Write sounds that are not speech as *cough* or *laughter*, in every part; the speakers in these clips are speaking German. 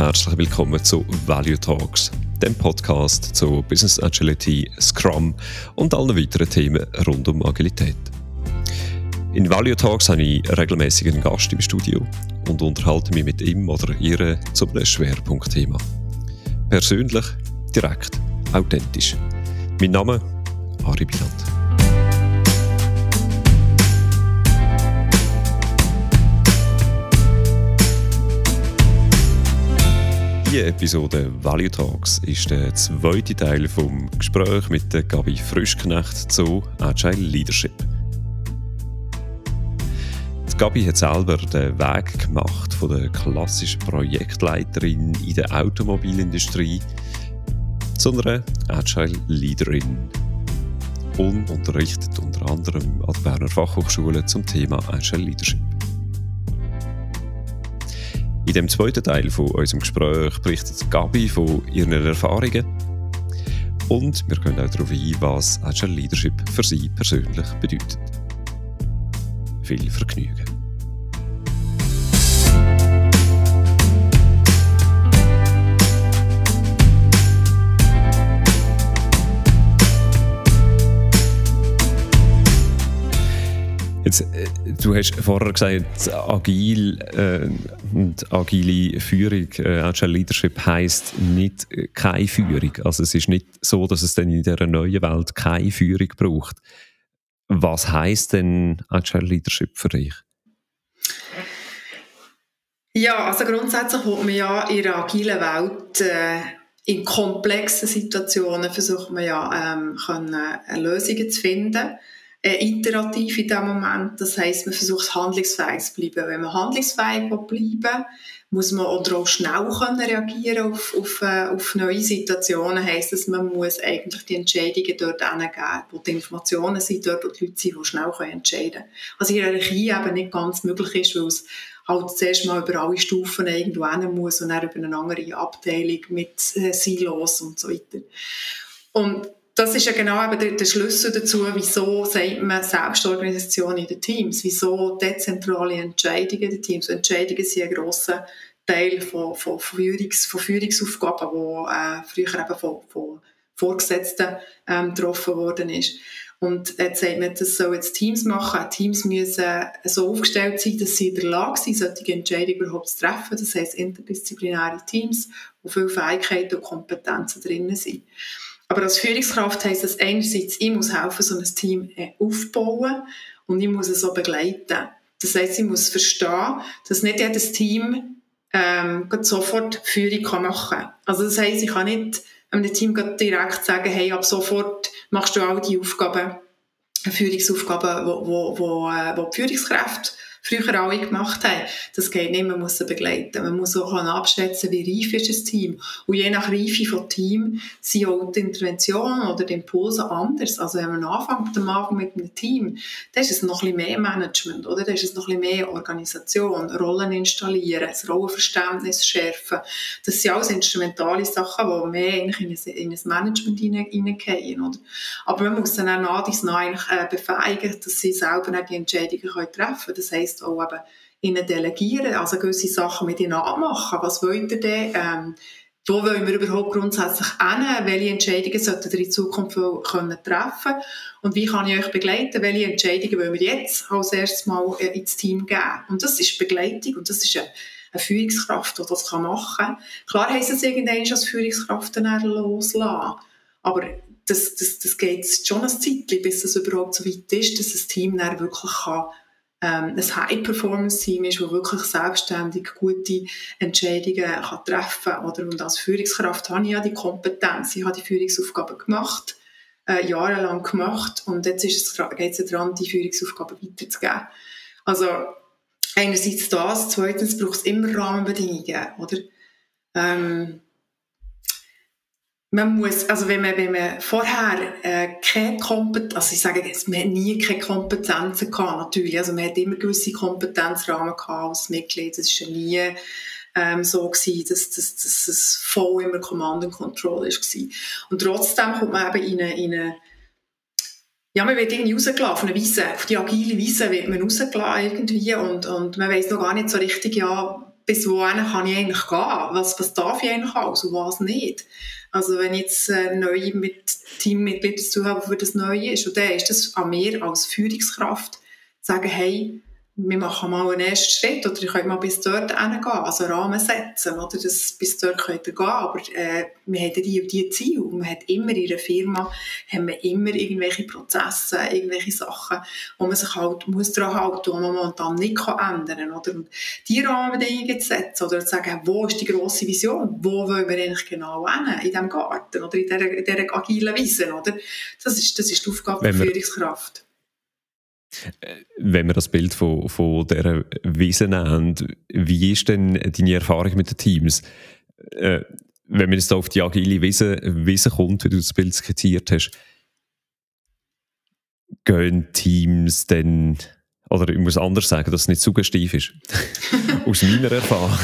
Herzlich willkommen zu Value Talks, dem Podcast zu Business Agility, Scrum und allen weiteren Themen rund um Agilität. In Value Talks habe ich regelmäßig Gast im Studio und unterhalte mich mit ihm oder ihr zu einem Schwerpunktthema. Persönlich, direkt, authentisch. Mein Name Ari Biland. Diese Episode Value Talks ist der zweite Teil vom Gespräch mit Gabi Frischknecht zu Agile Leadership. Gabi hat selber den Weg gemacht von der klassischen Projektleiterin in der Automobilindustrie zu einer Agile Leaderin und unterrichtet unter anderem an der Berner Fachhochschule zum Thema Agile Leadership. In dem zweiten Teil von unserem Gespräch berichtet Gabi von ihren Erfahrungen und wir gehen auch darauf ein, was Agile Leadership für sie persönlich bedeutet. Viel Vergnügen! Jetzt, äh, du hast vorher gesagt, agil äh, und agile Führung, äh, Agile Leadership heisst nicht äh, keine Führung. Also es ist nicht so, dass es dann in dieser neuen Welt keine Führung braucht. Was heisst denn Agile Leadership für dich? Ja, also grundsätzlich wird man ja in der agilen Welt äh, in komplexen Situationen versucht man ja ähm, können, äh, Lösungen zu finden äh, iterativ in dem Moment. Das heißt, man versucht handlungsfähig zu bleiben. Wenn man handlungsfähig bleiben muss man oder auch schnell können reagieren auf, auf, äh, auf neue Situationen. Heißt das, man muss eigentlich die Entscheidungen dort hingeben, wo die Informationen sind, dort, wo die Leute sind, die schnell können entscheiden können. Also Hierarchie eben nicht ganz möglich ist, weil es halt zuerst mal über alle Stufen irgendwo hin muss und dann über eine andere Abteilung mit äh, Silos und so weiter. Und das ist ja genau eben der, Schlüssel dazu, wieso sagt man Selbstorganisation in den Teams, wieso dezentrale Entscheidungen in den Teams. Entscheidungen sind ein grosser Teil von, von, Führungs, von Führungsaufgaben, die äh, früher eben von, von Vorgesetzten ähm, getroffen worden ist. Und jetzt sagt man, das soll jetzt Teams machen. Teams müssen so aufgestellt sein, dass sie in der Lage sind, solche Entscheidungen überhaupt zu treffen. Das heisst interdisziplinäre Teams, wo viele Fähigkeiten und Kompetenzen drin sind. Aber als Führungskraft heisst das einerseits, ich muss helfen, so ein Team äh, aufbauen und ich muss es so begleiten. Das heisst, ich muss verstehen, dass nicht jedes Team ähm, sofort Führung kann machen kann. Also das heisst, ich kann nicht einem Team direkt sagen, hey, ab sofort machst du all die Aufgaben, Führungsaufgaben, wo, wo, wo, äh, die Führungskräfte früher alle gemacht haben. Das geht nicht, man muss sie begleiten. Man muss auch abschätzen, wie reif ist das Team. Und je nach Reife von Team sind auch die Interventionen oder die Impulse anders. Also wenn man anfängt am Anfang mit einem Team, dann ist es noch ein bisschen mehr Management, oder? Dann ist es noch ein bisschen mehr Organisation, Rollen installieren, das Rollenverständnis schärfen. Das sind alles instrumentale Sachen, die mehr in ein, in ein Management hineingehen, oder? Aber man muss dann auch nach dies nach äh, befähigen, dass sie selber die Entscheidungen treffen können. Das heisst, heisst auch eben ihnen delegieren, also gewisse Sachen mit ihnen abmachen. Was wollt ihr denn? Ähm, wo wollen wir überhaupt grundsätzlich hin? Welche Entscheidungen sollten ihr in Zukunft können treffen Und wie kann ich euch begleiten? Welche Entscheidungen wollen wir jetzt als erstes mal äh, ins Team geben? Und das ist Begleitung und das ist eine, eine Führungskraft, die das machen kann. Klar heisst es irgendwann als Führungskraft dann loslassen. Aber das, das, das geht schon ein Zeitchen, bis es überhaupt so weit ist, dass das Team dann wirklich kann ähm, ein High-Performance-Team ist, das wirklich selbstständig gute Entscheidungen kann treffen kann. Und als Führungskraft habe ich ja die Kompetenz, ich habe die Führungsaufgaben gemacht, äh, jahrelang gemacht und jetzt geht es daran, die Führungsaufgaben weiterzugeben. Also einerseits das, zweitens braucht es immer Rahmenbedingungen, oder? Ähm, man muss, also wenn man, wenn man vorher äh, keine Kompetenz, also ich sage jetzt, man hat nie keine Kompetenzen gehabt, natürlich, also man hat immer gewisse Kompetenzrahmen gehabt als Mitglied, das ist ja nie ähm, so gewesen, dass, dass, dass es voll immer Command and Control ist gewesen. Und trotzdem kommt man eben in eine, in eine ja, man wird irgendwie rausgelassen, auf eine Wiese, auf die agile Wiese wird man rausgelassen irgendwie und, und man weiß noch gar nicht so richtig, ja, bis wohin kann ich eigentlich gehen? Was, was darf ich eigentlich alles und was nicht? Also wenn jetzt äh, neu mit Teammitgliedern zu habe, für das Neue ist, und dann ist das an mir als Führungskraft, sagen, hey, wir machen mal einen ersten Schritt oder ihr könnt mal bis dort hingehen, also Rahmen setzen, oder das, bis dort könnt ihr gehen, aber äh, wir haben die und die Ziele und man hat immer in einer Firma haben wir immer irgendwelche Prozesse, irgendwelche Sachen, wo man sich halt muss daran halten, wo man momentan nicht kann ändern oder und die Rahmenbedingungen zu setzen oder zu sagen, wo ist die grosse Vision, wo wollen wir eigentlich genau hin, in diesem Garten oder in dieser, in dieser agilen Wiese, oder? Das ist, das ist die Aufgabe der Führungskraft. Wenn wir das Bild von, von dieser Wiese nehmen, wie ist denn deine Erfahrung mit den Teams? Äh, wenn man jetzt auf die agile Wiese, Wiese kommt, wie du das Bild skizziert hast, gehen Teams dann, oder ich muss anders sagen, dass es nicht suggestiv ist. *laughs* aus meiner Erfahrung,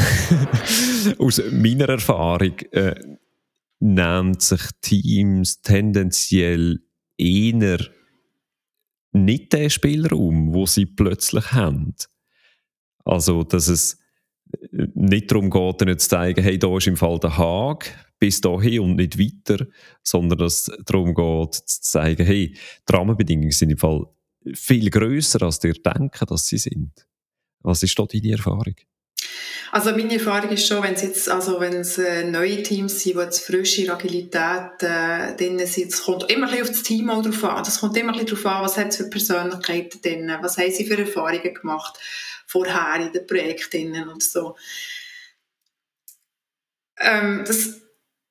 *laughs* aus meiner Erfahrung äh, nehmen sich Teams tendenziell eher nicht den Spielraum, wo sie plötzlich haben. Also, dass es nicht darum geht, ihnen zu zeigen, hey, da ist im Fall der Haag, bis dahin und nicht weiter, sondern dass es darum geht, zu zeigen, hey, die Rahmenbedingungen sind im Fall viel grösser, als ihr denken, dass sie sind. Was ist da deine Erfahrung? Also meine Erfahrung ist schon, wenn es jetzt, also wenn es äh, neue Teams sind, die jetzt frische Agilität äh, drin sind, es kommt immer ein auf das Team auch drauf an. Es kommt immer ein bisschen an, was hat es für Persönlichkeiten drin, was haben sie für Erfahrungen gemacht vorher in den Projekten und so. Ähm, das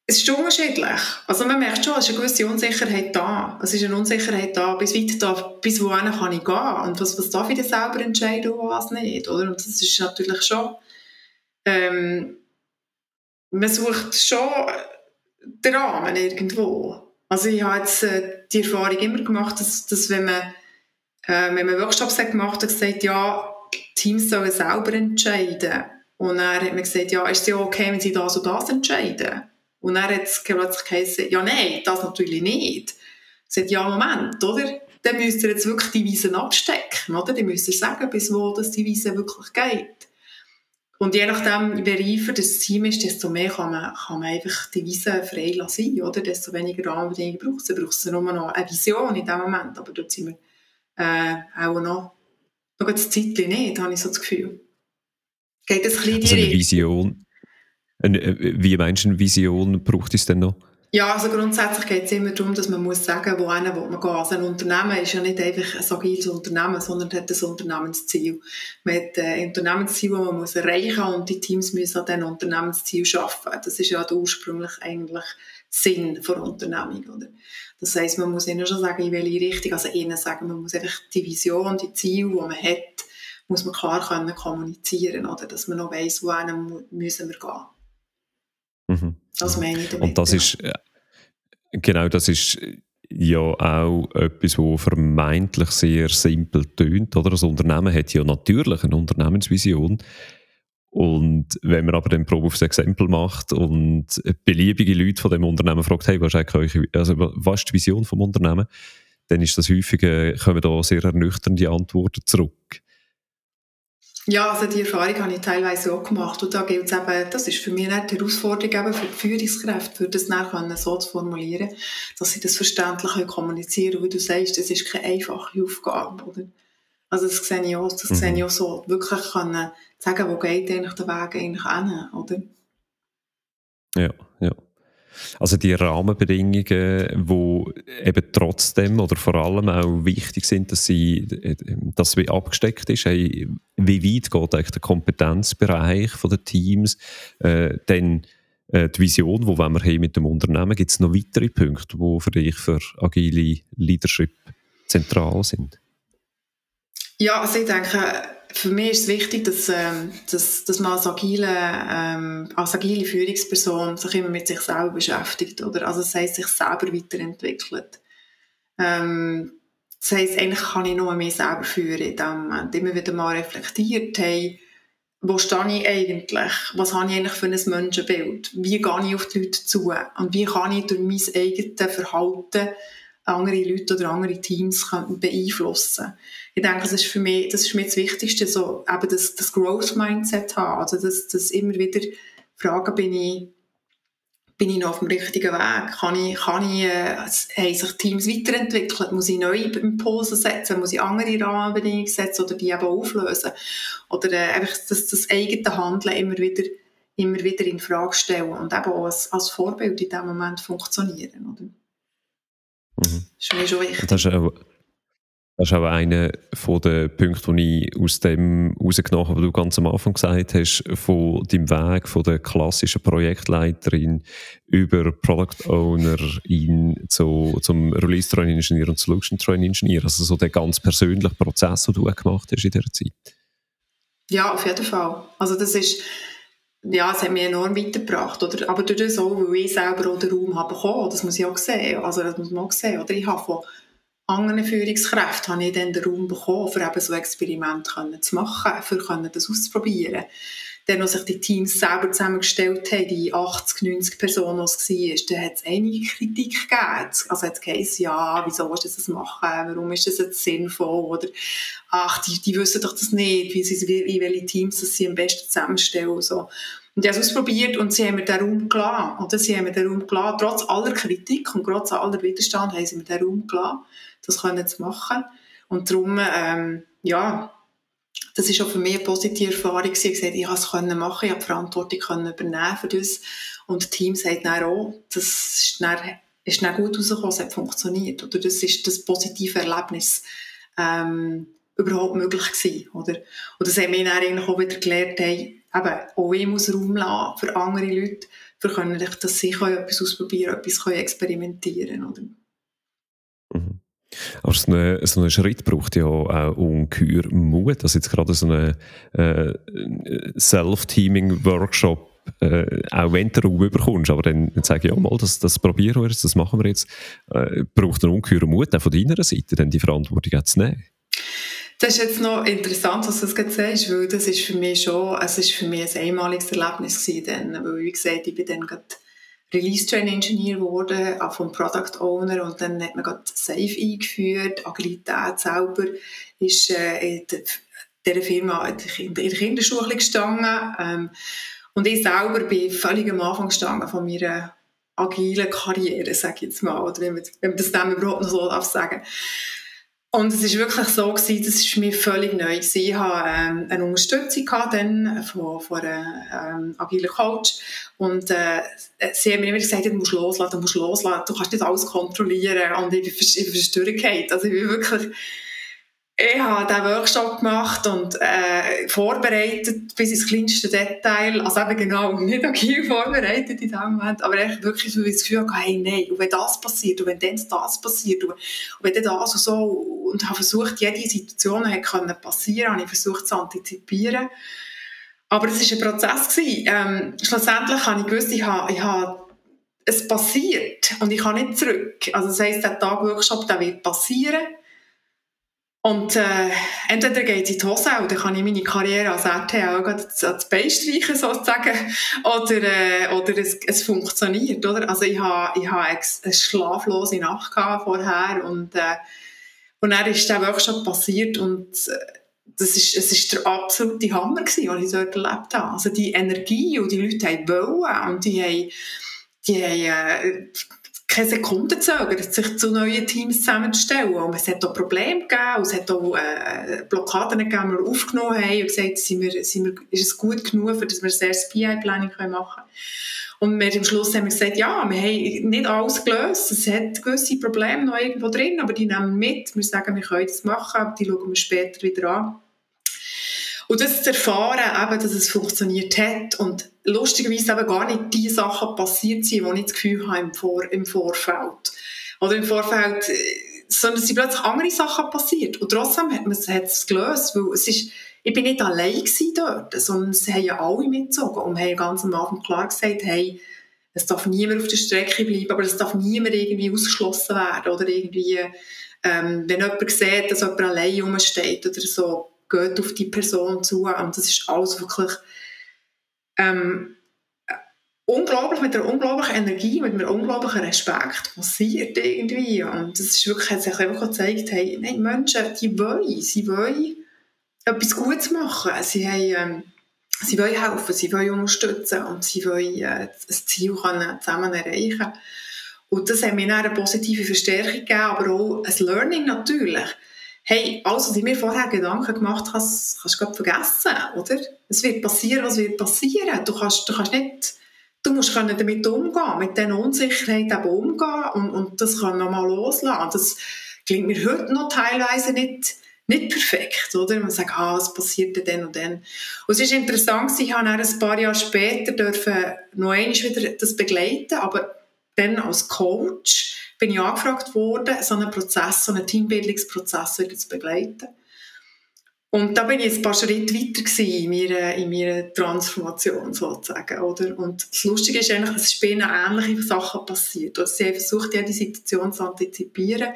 es ist unterschiedlich. Also man merkt schon, es ist eine gewisse Unsicherheit da. Es ist eine Unsicherheit da, bis weit da, bis wohin kann ich gehen und was, was darf ich denn selber entscheiden und was nicht, oder? Und das ist natürlich schon ähm, man sucht schon den Rahmen irgendwo. Also ich habe jetzt äh, die Erfahrung immer gemacht, dass, dass wenn man äh, wenn man Workshops hat gemacht hat, gesagt, ja, Teams sollen selber entscheiden. Und dann hat man gesagt, ja, ist es ja okay, wenn sie das und das entscheiden? Und dann hat es plötzlich geheißen, ja, nein, das natürlich nicht. Ich gesagt, ja, Moment, oder? Dann müsst ihr jetzt wirklich die Wiesen abstecken, oder? Dann müsst ihr sagen, bis wo das die Wiese wirklich geht. Und je nachdem, wie reifer das Team ist, desto mehr kann man, kann man einfach die Wiese frei lassen, oder? Desto weniger Rahmenbedingungen braucht es. Dann braucht es nur noch eine Vision in dem Moment. Aber dort sind wir äh, auch noch, noch ein Zeitchen nicht, habe ich so das Gefühl. Geht das ein bisschen also eine Vision? Äh, wie meinst du, eine Vision braucht es denn noch? Ja, also grundsätzlich geht es immer darum, dass man muss sagen, wohin will man gehen. Also ein Unternehmen ist ja nicht einfach ein agiles Unternehmen, sondern hat ein Unternehmensziel. Man hat ein Unternehmensziel, das man muss erreichen muss und die Teams müssen an diesem Unternehmensziel arbeiten. Das ist ja der ursprünglich eigentlich Sinn der Unternehmung. Oder? Das heisst, man muss ihnen schon sagen, in welche Richtung, also ihnen sagen, man muss einfach die Vision, die Ziele, die man hat, muss man klar können kommunizieren, oder? dass man noch weiss, wohin müssen wir gehen. Mhm. Das meine ich damit. Und das ist, äh, genau, das ist ja auch etwas, was vermeintlich sehr simpel tönt. Oder? Das Unternehmen hat ja natürlich eine Unternehmensvision. Und wenn man aber den Probe aufs Exempel macht und beliebige Leute von dem Unternehmen fragt, hey, was ist, eure, also, was ist die Vision vom Unternehmen, dann ist das häufig, äh, kommen da sehr ernüchternde Antworten zurück. Ja, also die Erfahrung habe ich teilweise auch gemacht. Und da gilt es eben, das ist für mich die Herausforderung eben für die Führungskräfte, für das nachher so zu formulieren, dass sie das verständlich kommunizieren können. Wie du sagst, das ist keine einfache Aufgabe, oder? Also das sehe ich auch, das mhm. sehe ich auch so. Wirklich können sagen, wo geht eigentlich der Weg eigentlich hin, oder? Ja. Also die Rahmenbedingungen, die eben trotzdem oder vor allem auch wichtig sind, dass sie, dass wie abgesteckt ist, hey, wie weit geht eigentlich der Kompetenzbereich der Teams, äh, dann äh, die Vision, die wir haben mit dem Unternehmen, gibt es noch weitere Punkte, die für dich für agile Leadership zentral sind? Ja, also ich denke, für mich ist es wichtig, dass, ähm, dass, dass man als agile, ähm, als agile Führungsperson sich immer mit sich selber beschäftigt, oder? Also das heisst, sich selber weiterentwickelt. Ähm, das heisst, eigentlich kann ich nur mehr selber führen in dem Moment. Immer wieder mal reflektiert, hey, wo stehe ich eigentlich? Was habe ich eigentlich für ein Menschenbild? Wie gehe ich auf die Leute zu? Und wie kann ich durch mein eigenes Verhalten andere Leute oder andere Teams können beeinflussen Ich denke, das ist für mich das, ist mich das Wichtigste, so eben das, das Growth-Mindset haben, also das, das immer wieder fragen, bin ich bin ich noch auf dem richtigen Weg? Kann ich, kann ich, äh, haben sich Teams weiterentwickelt? Muss ich neue Impulse setzen? Muss ich andere Rahmenbedingungen setzen oder die eben auflösen? Oder äh, einfach das, das eigene Handeln immer wieder, immer wieder in Frage stellen und eben auch als, als Vorbild in diesem Moment funktionieren. Oder? Mhm. Das ist mir schon wichtig. Das ist auch einer der Punkte, die ich aus dem rausgenommen habe, was du ganz am Anfang gesagt hast, von deinem Weg von der klassischen Projektleiterin über Product Owner in zu, zum Release Train Engineer und Solution Train Engineer. Also so der ganz persönliche Prozess, den du gemacht hast in dieser Zeit. Ja, auf jeden Fall. Also das ist, ja, es hat mich enorm weitergebracht. Oder, aber durch das auch, weil ich selber auch den Raum habe bekommen, das muss ich auch sehen. Also das muss man auch sehen. Oder ich habe von anderen Führungskräften habe ich dann den Raum bekommen, um eben so Experimente zu machen, für das auszuprobieren. Dann, als sich die Teams selber zusammengestellt haben, die 80, 90 Personen, was es war, dann hat es einige Kritik gegeben. Also hat es geheißen, ja, wieso willst du das machen? Warum ist das jetzt sinnvoll? Oder, ach, die, die wissen doch das nicht, wie sie, wie, welche Teams das sie am besten zusammenstellen. So. Und ich habe es ausprobiert und sie haben mir den Raum gelassen. Oder sie haben mir den Raum gelassen. Trotz aller Kritik und trotz aller Widerstand haben sie mir den Raum gelassen das können zu machen. Und darum, ähm, ja, das ist auch für mich eine positive Erfahrung gewesen. Ich gesagt, ich konnte es können machen, ich habe die Verantwortung können übernehmen für das. Und das Team sagt dann auch, das ist dann, ist dann gut rausgekommen, es hat funktioniert. Oder das ist das positive Erlebnis, ähm, überhaupt möglich gewesen, oder? Und das haben wir dann eigentlich auch wieder gelernt, hey, eben, auch ich muss Raum lassen für andere Leute, für können, dass sie etwas ausprobieren, etwas experimentieren, oder? Aber so ein, so ein Schritt braucht ja auch ungeheuer Mut. Also jetzt gerade so ein äh, Self-Teaming-Workshop, äh, auch wenn du Raum bekommst, aber dann, dann sage ich ja mal, das, das probieren wir jetzt, das machen wir jetzt, äh, braucht einen ungeheuren Mut auch von deiner Seite, dann die Verantwortung zu nehmen. Das ist jetzt noch interessant, was du das gerade sagst, weil das ist für mich schon, es ist für mich ein einmaliges Erlebnis gewesen, dann, weil wie gesagt, ich bin dann gerade Release Train Engineer geworden, auch vom Product Owner und dann hat man gerade Safe eingeführt. Agilität selber ist äh, in dieser Firma in der Kinderschule gestanden. Ähm, und ich selber bin völlig am Anfang gestanden von meiner agilen Karriere, sage ich jetzt mal, oder wenn man, das dem überhaupt noch so sagen darf. Und es ist wirklich so gewesen, das ist mir völlig neu gewesen. Ich hatte ähm, eine Unterstützung dann von, von einem ähm, agilen Coach und äh, sie haben mir immer gesagt, du musst loslassen, du musst loslassen, du kannst nicht alles kontrollieren und ich bin, ich bin. Also ich bin wirklich ich habe diesen Workshop gemacht und äh, vorbereitet bis ins kleinste Detail. Also eben genau, *laughs* nicht agil vorbereitet in dem Moment, aber echt wirklich so das Gefühl hey, nein, und wenn das passiert, und wenn dann das passiert, und, wenn dann das und so, und habe versucht, jede Situation hätte können passieren, habe ich versucht zu antizipieren. Aber es war ein Prozess. Ähm, schlussendlich habe ich gewusst, ich habe, ich habe es passiert und ich kann nicht zurück. Also das heisst, der Tag Workshop, der wird passieren und äh, entweder geht es in die Hose dann kann ich meine Karriere als RTL auch ans Bein streichen, sozusagen, oder, äh, oder es, es funktioniert, oder? Also ich habe ich ha eine schlaflose Nacht vorher und, äh, und dann ist der Workshop passiert und äh, das ist, es ist der absolute Hammer gewesen, was ich dort erlebt habe. Also die Energie und die Leute haben wollen und die haben, die haben äh, keine Sekunde zögert, sich zu neuen Teams zusammenzustellen. Und es hat auch Probleme gegeben, es hat auch äh, Blockaden gegeben, die wir aufgenommen haben und gesagt, sind wir, sind wir, ist es gut genug, für dass wir ein erstes PI-Planning machen können. Und wir am Schluss haben wir gesagt, ja, wir haben nicht alles gelöst, es hat gewisse Probleme noch irgendwo drin, aber die nehmen wir mit. Wir sagen, wir können das machen, die schauen wir später wieder an. Und das zu erfahren, eben, dass es funktioniert hat und lustigerweise eben gar nicht die Sachen passiert sind, die ich das Gefühl habe im, Vor im Vorfeld. Oder im Vorfeld, äh, sondern es sind plötzlich andere Sachen passiert. Und trotzdem hat man es gelöst, weil es ist, ich bin nicht allein dort, sondern es haben ja alle mitgezogen und haben ganz am Anfang klar gesagt, hey, es darf niemand auf der Strecke bleiben, aber es darf niemand irgendwie ausgeschlossen werden oder irgendwie, ähm, wenn jemand sieht, dass jemand allein rumsteht oder so, geht auf die Person zu und das ist alles wirklich ähm, unglaublich, mit einer unglaublichen Energie, mit einem unglaublichen Respekt passiert irgendwie. Und das ist wirklich, hat sich einfach gezeigt, hey, nein, Menschen, die wollen, sie wollen etwas Gutes machen. Sie haben, ähm, sie wollen helfen, sie wollen unterstützen und sie wollen äh, ein Ziel können zusammen erreichen. Und das hat mir eine positive Verstärkung gegeben, aber auch ein Learning natürlich. Hey, alles, was mir vorher Gedanken gemacht habe, kannst du vergessen, oder? Es wird passieren, was wird passieren. Du kannst, du kannst nicht du musst können damit umgehen, mit dieser Unsicherheit eben umgehen und, und das kann nochmal loslassen. Das klingt mir heute noch teilweise nicht, nicht perfekt, oder? Man sagt, ah, was passiert dann und dann? Und es ist interessant, ich habe ein paar Jahre später dürfen noch einmal wieder das begleiten, aber dann als Coach bin ich angefragt worden, so einen Prozess, so einen Teambildungsprozess zu begleiten. Und da bin ich ein paar Schritte weiter in meiner, in meiner Transformation sozusagen, oder? Und das Lustige ist eigentlich, es sind ähnliche Sachen passiert. Also sie haben versucht, jede Situation zu antizipieren.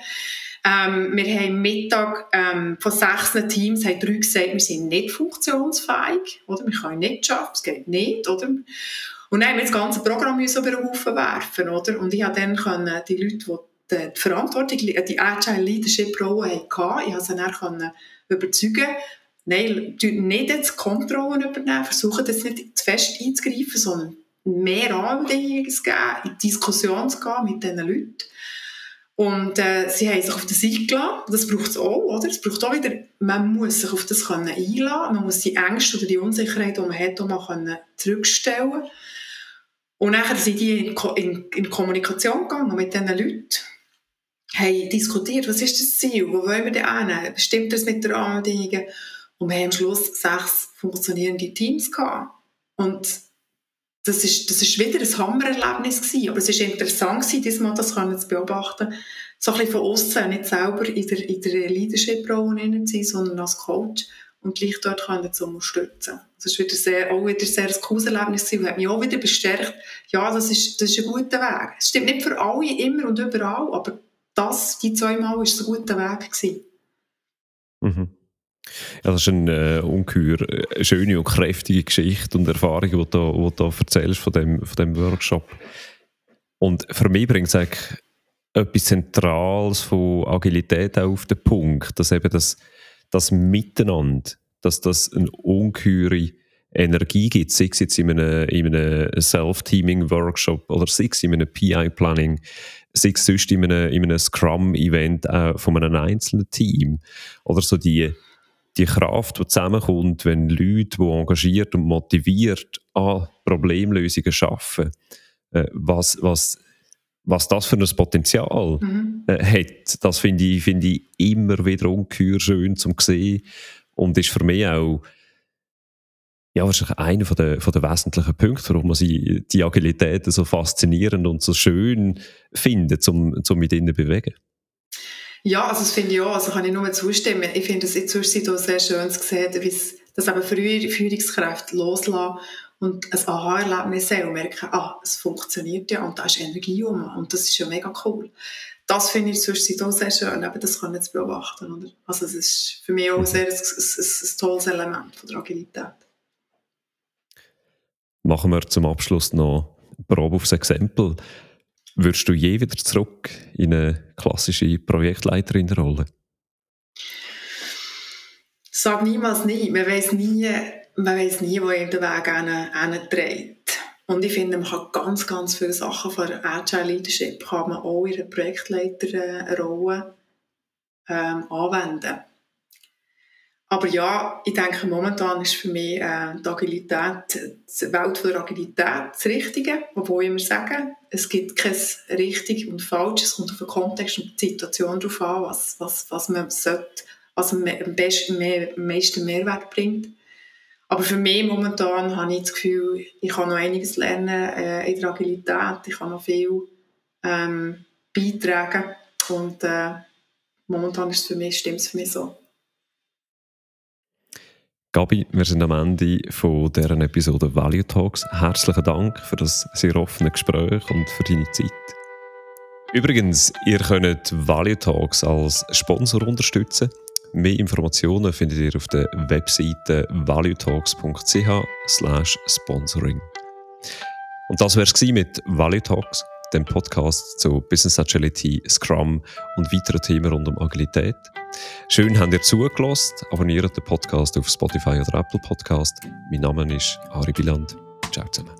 Ähm, wir haben Mittag ähm, von sechs Teams haben drei gesagt, wir sind nicht funktionsfähig, oder? Wir können nicht schaffen, es geht nicht, oder? Und dann haben wir das ganze Programm müssen über den Haufen werfen, oder? Und ich habe dann können, die Leute, die die Verantwortung, die Agile Leadership Rolle hatten, ich habe sie dann können überzeugen, nein, nicht jetzt Kontrollen übernehmen, versuchen das nicht zu fest einzugreifen, sondern mehr Anbedingungen zu geben, in Diskussion zu gehen mit diesen Leuten. Und äh, sie haben sich auf das eingeladen. Das braucht es auch, oder? Es braucht auch wieder, man muss sich auf das einladen Man muss die Ängste oder die Unsicherheit, die man hat, auch mal können Und dann sind die in, in, in Kommunikation gegangen mit diesen Leuten haben diskutiert, was ist das Ziel, wo wollen wir denn hin, stimmt das mit den Rahmenbedingungen? Und wir haben am Schluss sechs funktionierende Teams gehabt. Und das ist, das ist wieder ein Hammererlebnis gewesen. Aber es ist interessant gewesen, diesmal das zu beobachten. So ein bisschen von außen, nicht selber in der, in der Leadership-Rolle zu sein, sondern als Coach und gleich dort können zu unterstützen. Das ist wieder sehr, auch wieder sehr ein cooles Erlebnis und hat mich auch wieder bestärkt, ja, das ist, das ist ein guter Weg. Es stimmt nicht für alle, immer und überall, aber das, die zweimal, war ein guter Weg. Gewesen. Mhm. Ja, das ist eine äh, ungeheuer äh, schöne und kräftige Geschichte und Erfahrung, die du, die du erzählst von dem, von dem Workshop. Und für mich bringt es eigentlich etwas Zentrales von Agilität auch auf den Punkt, dass eben das, das Miteinander, dass das eine ungeheure Energie gibt, sei es jetzt in einem, in einem Self-Teaming-Workshop oder sei es in einem PI-Planning, sei es sonst in einem, in einem Scrum-Event äh, von einem einzelnen Team. Oder so die, die Kraft, die zusammenkommt, wenn Leute, die engagiert und motiviert an Problemlösungen arbeiten, äh, was, was, was das für ein Potenzial mhm. äh, hat, das finde ich, find ich immer wieder ungeheuer schön zu sehen und ist für mich auch ja, wahrscheinlich einer von der, von der wesentlichen Punkte, warum man sie, die Agilität so faszinierend und so schön findet, um, um mit ihnen zu bewegen. Ja, also das finde ich auch, also kann ich nur zustimmen. Ich finde es jetzt auch sehr schön zu sehen, wie es, dass eben früher Führungskräfte loslassen und ein Aha-Erlebnis haben und merken, ah, es funktioniert ja und da ist Energie um und das ist ja mega cool. Das finde ich sonst auch sehr schön, eben das können zu beobachten. Oder? Also es ist für mich auch sehr ein, ein, ein, ein tolles Element von der Agilität machen wir zum Abschluss noch eine Probe aufs Exempel. Würdest du je wieder zurück in eine klassische Projektleiterin-Rolle? Sag niemals nie. Man weiß nie, man weiß nie, wo ihm der Weg trägt. Und ich finde, man kann ganz, ganz viele Sachen von Agile Leadership kann man auch in einer Projektleiterrolle ähm, anwenden. Aber ja, ich denke, momentan ist für mich äh, die Agilität, die Welt der Agilität das Richtige. Obwohl ich immer sage, es gibt kein richtig und falsch. Es kommt auf den Kontext und die Situation darauf an, was, was, was man sollte, was am besten, am meisten Mehrwert bringt. Aber für mich momentan habe ich das Gefühl, ich kann noch einiges lernen äh, in der Agilität. Ich kann noch viel ähm, beitragen. Und äh, momentan ist es für mich, stimmt es für mich so. Gabi, wir sind am Ende von deren Episode Value Talks. Herzlichen Dank für das sehr offene Gespräch und für deine Zeit. Übrigens, ihr könnt Value Talks als Sponsor unterstützen. Mehr Informationen findet ihr auf der Webseite valuetalks.ch/sponsoring. Und das wäre es mit Value Talks, dem Podcast zu Business Agility, Scrum und weiteren Themen rund um Agilität. Schön, habt ihr zugelassen. Abonniert den Podcast auf Spotify oder Apple Podcast. Mein Name ist Ari Biland. Ciao zusammen.